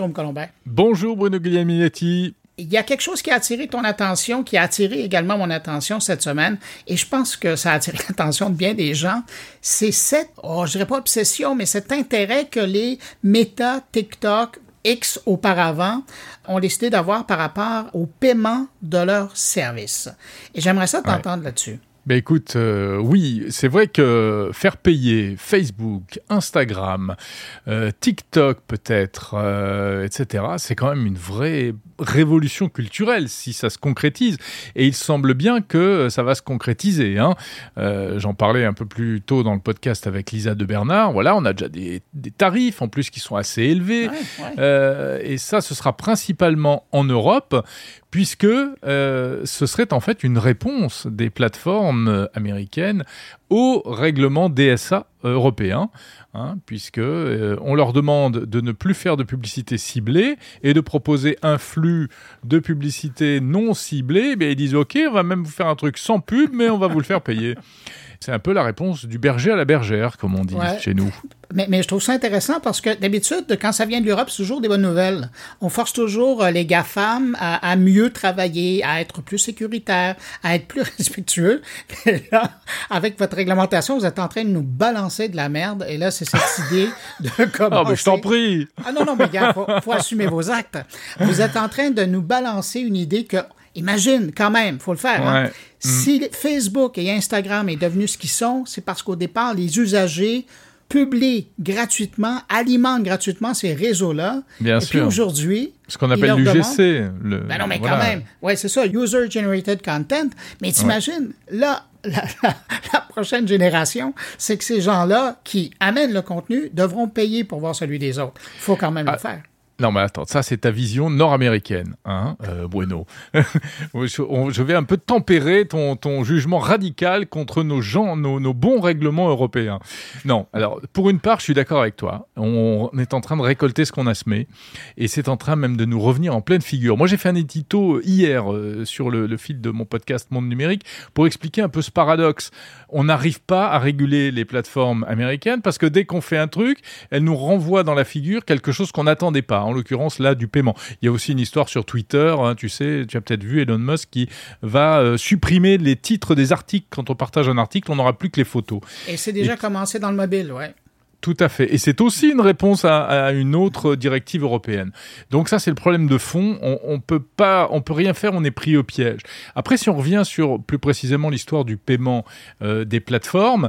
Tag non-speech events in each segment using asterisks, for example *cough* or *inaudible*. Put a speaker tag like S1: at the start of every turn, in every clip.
S1: Jérôme.
S2: Bonjour, Bruno Guglielminetti.
S1: Il y a quelque chose qui a attiré ton attention, qui a attiré également mon attention cette semaine, et je pense que ça a attiré *laughs* l'attention de bien des gens. C'est cette, oh, je dirais pas obsession, mais cet intérêt que les méta TikTok X auparavant ont décidé d'avoir par rapport au paiement de leurs services. Et j'aimerais ça t'entendre là-dessus.
S2: Ben écoute, euh, oui, c'est vrai que faire payer Facebook, Instagram, euh, TikTok peut-être, euh, etc., c'est quand même une vraie révolution culturelle si ça se concrétise. Et il semble bien que ça va se concrétiser. Hein. J'en parlais un peu plus tôt dans le podcast avec Lisa de Bernard. Voilà, on a déjà des, tarifs en plus qui sont assez élevés. et ça, ce sera principalement en Europe puisque euh, ce serait en fait une réponse des plateformes américaines au règlement DSA européen, hein, puisque euh, on leur demande de ne plus faire de publicité ciblée et de proposer un flux de publicité non ciblée. Mais ils disent OK, on va même vous faire un truc sans pub, mais on va vous le faire payer. *laughs* C'est un peu la réponse du berger à la bergère, comme on dit chez nous.
S1: Mais, mais, je trouve ça intéressant parce que d'habitude, quand ça vient de l'Europe, c'est toujours des bonnes nouvelles. On force toujours euh, les GAFAM à, à mieux travailler, à être plus sécuritaires, à être plus *laughs* respectueux. Et là, avec votre réglementation, vous êtes en train de nous balancer de la merde. Et là, c'est cette idée de comment. *laughs*
S2: Ah, mais je t'en prie!
S1: Ah non, non, mais gars, faut, faut assumer vos actes. Vous êtes en train de nous balancer une idée que Imagine, quand même, faut le faire. Hein. Si Facebook et Instagram est devenu ce qu'ils sont, c'est parce qu'au départ, les usagers publient gratuitement, alimentent gratuitement ces réseaux-là.
S2: Bien
S1: et
S2: sûr.
S1: puis aujourd'hui,
S2: ce qu'on appelle l'UGC.
S1: Le... Ben non, mais quand même. Ouais, c'est ça, User Generated Content. Mais t'imagines, là, *laughs* la, la, prochaine génération, c'est que ces gens-là qui amènent le contenu devront payer pour voir celui des autres. Il faut quand même le ah, faire.
S2: Non, mais attends, ça c'est ta vision nord-américaine, hein, euh, Bueno. *laughs* je vais un peu tempérer ton, ton jugement radical contre nos gens, nos, bons règlements européens. Non, alors pour une part, je suis d'accord avec toi. On est en train de récolter ce qu'on a semé, et c'est en train même de nous revenir en pleine figure. Moi, j'ai fait un édito hier euh, sur le, le fil de mon podcast Monde Numérique pour expliquer un peu ce paradoxe. On n'arrive pas à réguler les plateformes américaines parce que dès qu'on fait un truc, elles nous renvoient dans la figure quelque chose qu'on n'attendait pas en l'occurrence là du paiement. Il y a aussi une histoire sur Twitter, hein, tu sais, tu as peut-être vu Elon Musk qui va euh, supprimer les titres des articles. Quand on partage un article, on n'aura plus que les photos.
S1: Et c'est déjà commencé dans le mobile, ouais.
S2: Tout à fait. Et c'est aussi une réponse à, une autre directive européenne. Donc ça, c'est le problème de fond. On, on peut pas, on peut rien faire. On est pris au piège. Après, si on revient sur plus précisément l'histoire du paiement euh, des plateformes,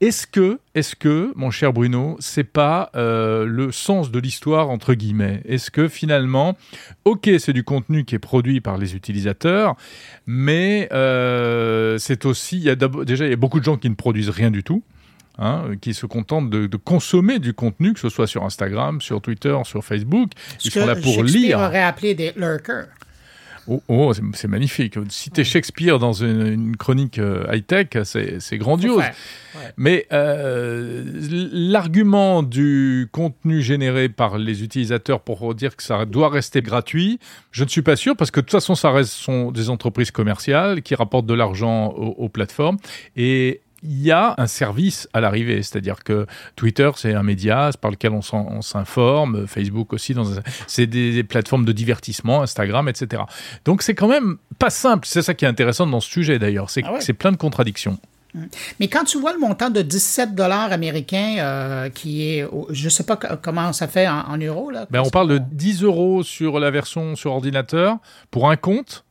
S2: est-ce que, est-ce que, mon cher Bruno, c'est pas euh, le sens de l'histoire entre guillemets? Est-ce que finalement, ok, c'est du contenu qui est produit par les utilisateurs, mais euh, c'est aussi, il y a déjà, il y a beaucoup de gens qui ne produisent rien du tout. Hein, qui se contentent de, de, consommer du contenu, que ce soit sur Instagram, sur Twitter, sur Facebook.
S1: Ils sont là pour lire. aurait appelé des lurkers.
S2: Oh, oh c'est magnifique. Citer Shakespeare dans une, chronique euh, high-tech, c'est grandiose. Mais euh, l'argument du contenu généré par les utilisateurs pour dire que ça doit rester gratuit, je ne suis pas sûr parce que de toute façon, ça reste sont des entreprises commerciales qui rapportent de l'argent aux, aux plateformes et il y a un service à l'arrivée, c'est-à-dire que Twitter, c'est un média par lequel on s'informe, Facebook aussi, c'est des, plateformes de divertissement, Instagram, etc. Donc c'est quand même pas simple, c'est ça qui est intéressant dans ce sujet d'ailleurs, c'est ah plein de contradictions.
S1: Mmh. Mais quand tu vois le montant de 17 dollars américains euh, qui est, je ne sais pas comment ça fait en, euros. Là,
S2: ben on parle de 10 euros sur la version sur ordinateur pour un compte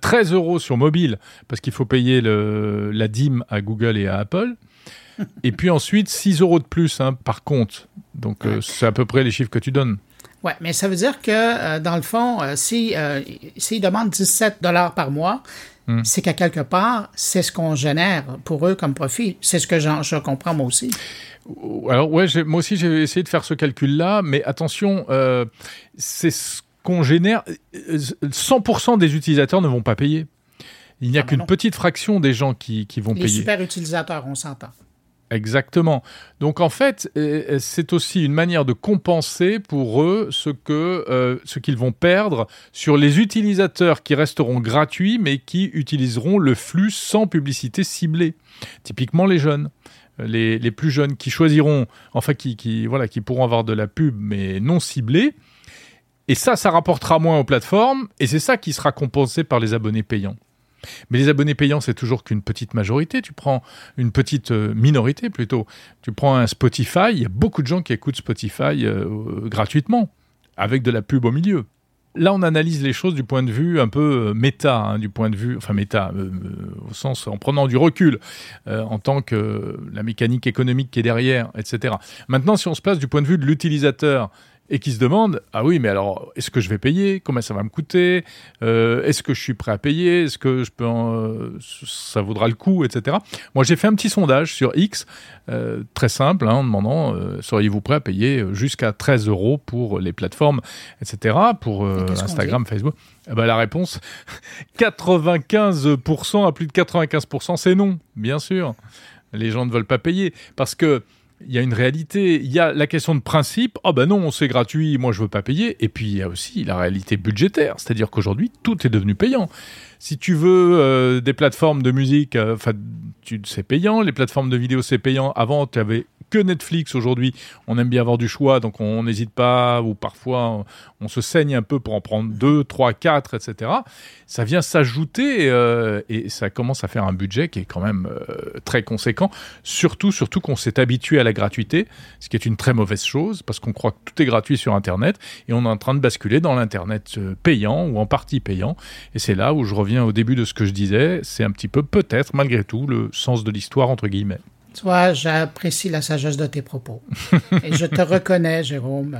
S2: 13 euros sur mobile, parce qu'il faut payer le, la dîme à Google et à Apple. et puis ensuite, 6 euros de plus hein, par compte. Donc, euh, c'est à peu près les chiffres que tu donnes.
S1: Oui, mais ça veut dire que, euh, dans le fond, euh, si, s'ils demandent 17 dollars par mois, hmm. c'est qu'à quelque part, c'est ce qu'on génère pour eux comme profit. C'est ce que je comprends moi aussi.
S2: Alors, ouais, moi aussi, j'ai essayé de faire ce calcul-là, mais attention, c'est ce qu'on génère, 100% des utilisateurs ne vont pas payer. Il n'y a ah, qu'une petite fraction des gens qui, vont payer. Les
S1: super utilisateurs, on s'entend.
S2: Exactement. Donc en fait, euh, euh, c'est aussi une manière de compenser pour eux ce que euh, ce qu'ils vont perdre sur les utilisateurs qui resteront gratuits mais qui utiliseront le flux sans publicité ciblée. Typiquement les jeunes. Les, plus jeunes qui choisiront, enfin qui, qui, voilà, qui pourront avoir de la pub mais non ciblée, Et ça, ça rapportera moins aux plateformes, et c'est ça qui sera compensé par les abonnés payants. Mais les abonnés payants, c'est toujours qu'une petite majorité. Tu prends une petite euh, minorité plutôt. Tu prends un Spotify, il y a beaucoup de gens qui écoutent Spotify euh, gratuitement, avec de la pub au milieu. Là, on analyse les choses du point de vue un peu euh, méta, hein, du point de vue, enfin méta, au sens en prenant du recul, en tant que la mécanique économique qui est derrière, etc. Maintenant, si on se place du point de vue de l'utilisateur, et qui se demandent ah oui mais alors est-ce que je vais payer? Combien ça va me coûter? Euh, est-ce que je suis prêt à payer? Est-ce que je peux euh, ça vaudra le coup etc moi j'ai fait un petit sondage sur X euh, très simple hein, en demandant seriez-vous prêt à payer jusqu'à 13 euros pour les plateformes etc pour Instagram Facebook. Eh ben, la réponse *laughs* 95% à plus de 95% c'est non bien sûr. Les gens ne veulent pas payer parce que il y a une réalité, il y a la question de principe, oh ben non, c'est gratuit, moi je veux pas payer, et puis il y a aussi la réalité budgétaire, c'est-à-dire qu'aujourd'hui tout est devenu payant. Si tu veux euh, des plateformes de musique, euh, enfin c'est payant, les plateformes de vidéo c'est payant. Avant tu avais que Netflix aujourd'hui. On aime bien avoir du choix, donc on n'hésite pas, ou parfois on, se saigne un peu pour en prendre deux, trois, quatre, etc. Ça vient s'ajouter euh, et ça commence à faire un budget qui est quand même euh, très conséquent. Surtout, surtout qu'on s'est habitué à la gratuité, ce qui est une très mauvaise chose parce qu'on croit que tout est gratuit sur Internet et on est en train de basculer dans l'Internet euh, payant ou en partie payant. Et c'est là où je reviens au début de ce que je disais. C'est un petit peu peut-être malgré tout le sens de l'histoire entre guillemets.
S1: Toi, j'apprécie la sagesse de tes propos. Et je te reconnais, Jérôme.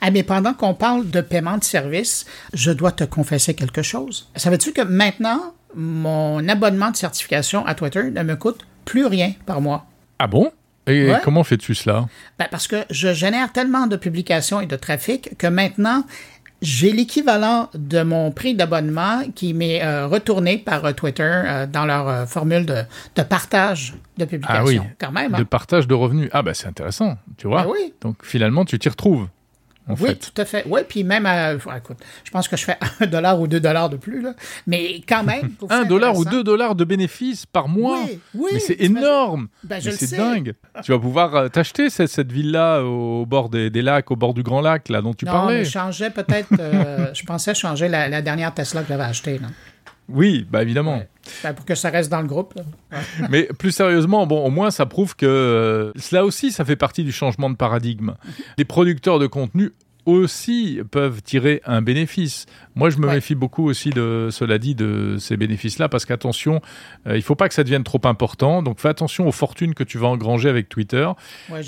S1: Ah, mais pendant qu'on parle de paiement de service, je dois te confesser quelque chose. Savais-tu que maintenant, mon abonnement de certification à Twitter ne me coûte plus rien par mois?
S2: Ah bon? Et comment fais-tu cela?
S1: Ben parce que je génère tellement de publications et de trafic que maintenant, j'ai l'équivalent de mon prix d'abonnement qui m'est euh, retourné par euh, Twitter euh, dans leur formule de, de, partage de publication. Ah oui, quand même.
S2: Hein. De partage de revenus. Ah ben c'est intéressant, tu vois. Ben oui. Donc finalement, tu t'y retrouves
S1: oui, tout à fait. Oui, puis même, à, écoute, je pense que je fais *laughs* un dollar ou deux dollars de plus, là. mais quand même. *laughs*
S2: un dollar ou deux dollars de bénéfices par mois. Oui, oui. Mais c'est énorme. Ben, c'est dingue. *laughs* tu vas pouvoir euh, t'acheter cette, cette ville-là au bord des, lacs, au bord du Grand Lac, là, dont tu parlais.
S1: Non, je changeais peut-être. Euh, je pensais changer la, dernière Tesla que j'avais achetée. Là.
S2: Oui, bah évidemment.
S1: Ben, pour que ça reste dans le groupe. *laughs*
S2: Mais plus sérieusement, bon, au moins ça prouve que euh, cela aussi, ça fait partie du changement de paradigme. Les producteurs de contenu aussi peuvent tirer un bénéfice. Moi, je me méfie beaucoup aussi de, cela dit, de ces bénéfices-là, parce qu'attention, euh, il ne faut pas que ça devienne trop important. Donc, fais attention aux fortunes que tu vas engranger avec Twitter,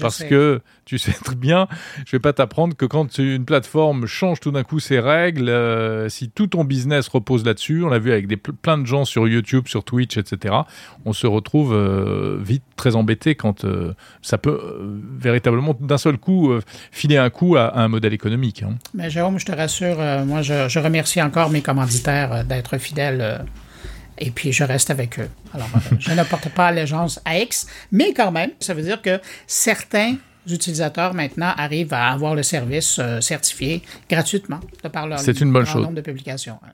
S2: parce que tu sais très bien, je vais pas t'apprendre que quand une plateforme change tout d'un coup ses règles, euh, si tout ton business repose là-dessus, on l'a vu avec des, plein de gens sur YouTube, sur Twitch, etc., on se retrouve euh, vite très embêté quand ça peut véritablement d'un seul coup filer un coup à, un modèle économique. Hein.
S1: Mais Jérôme, je te rassure, moi je, je remercie encore mes commanditaires euh, d'être fidèles euh, et puis je reste avec eux. Alors, euh, *laughs* je ne porte pas allégeance à X, mais quand même, ça veut dire que certains utilisateurs maintenant arrivent à avoir le service certifié gratuitement de par leur,
S2: C'est une bonne
S1: nombre de publications. Hein.